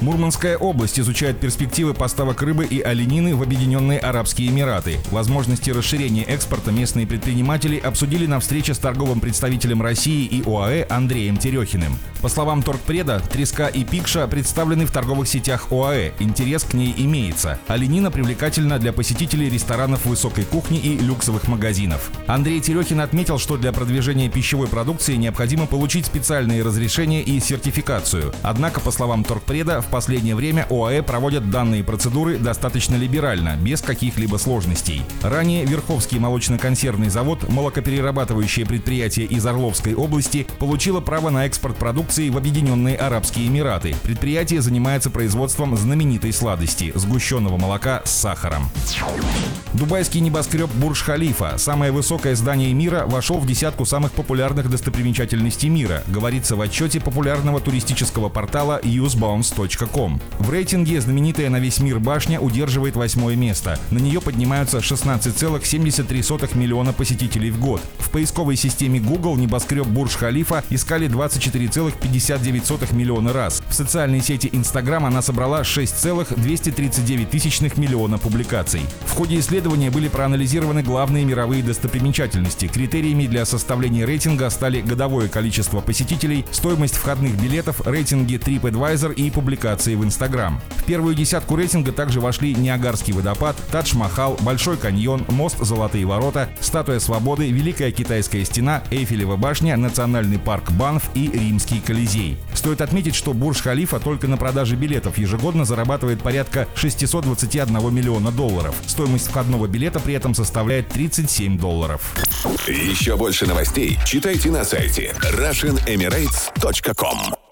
Мурманская область изучает перспективы поставок рыбы и оленины в Объединенные Арабские Эмираты. Возможности расширения экспорта местные предприниматели обсудили на встрече с торговым представителем России и ОАЭ Андреем Терехиным. По словам торгпреда, треска и пикша представлены в торговых сетях ОАЭ. Интерес к ней имеется. Оленина привлекательна для посетителей ресторанов высокой кухни и люксовых магазинов. Андрей Терехин отметил, что для продвижения пищевой продукции необходимо получить специальные разрешения и сертификацию. Однако, по словам торгпреда, в последнее время ОАЭ проводят данные процедуры достаточно либерально, без каких-либо сложностей. Ранее Верховский молочно-консервный завод, молокоперерабатывающее предприятие из Орловской области, получило право на экспорт продукции в Объединенные Арабские Эмираты. Предприятие занимается производством знаменитой сладости – сгущенного молока с сахаром. Дубайский небоскреб Бурж-Халифа, самое высокое здание мира, вошел в десятку самых популярных достопримечательностей мира, говорится в отчете популярного туристического портала usebounce.com. В рейтинге знаменитая на весь мир башня удерживает восьмое место. На нее поднимаются 16,73 миллиона посетителей в год. В поисковой системе Google небоскреб Бурж-Халифа искали 24,59 миллиона раз. В социальной сети Instagram она собрала 6,239 тысячных миллиона публикаций. В ходе исследования были проанализированы главные мировые достопримечательности. Критериями для составления рейтинга стали годовое количество посетителей, стоимость входных билетов, рейтинги TripAdvisor и публикации в Instagram. В первую десятку рейтинга также вошли Ниагарский водопад, Тадж-Махал, Большой каньон, мост Золотые ворота, Статуя Свободы, Великая Китайская стена, Эйфелева башня, Национальный парк Банф и Римский Колизей. Стоит отметить, что Бурж-Халифа только на продаже билетов ежегодно зарабатывает порядка 621 миллиона долларов. Стоимость входного билета при этом составляет 37 долларов. Еще больше новостей читайте на сайте RussianEmirates.com